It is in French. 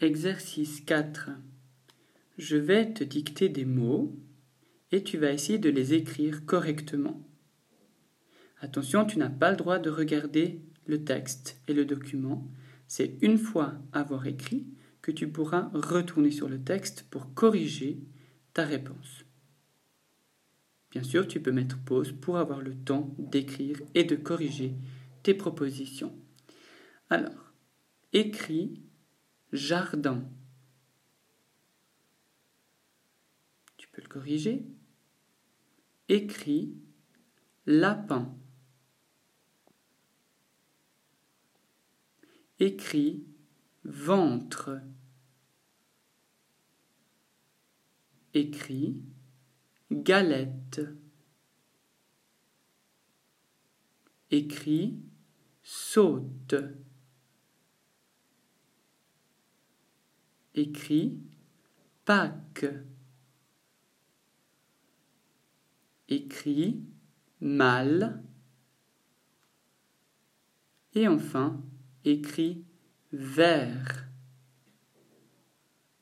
Exercice 4. Je vais te dicter des mots et tu vas essayer de les écrire correctement. Attention, tu n'as pas le droit de regarder le texte et le document. C'est une fois avoir écrit que tu pourras retourner sur le texte pour corriger ta réponse. Bien sûr, tu peux mettre pause pour avoir le temps d'écrire et de corriger tes propositions. Alors, écris jardin. Tu peux le corriger. Écris lapin. Écris ventre. Écris galette. Écris saute. Écris Pâques. Écris mal. Et enfin, écrit vert.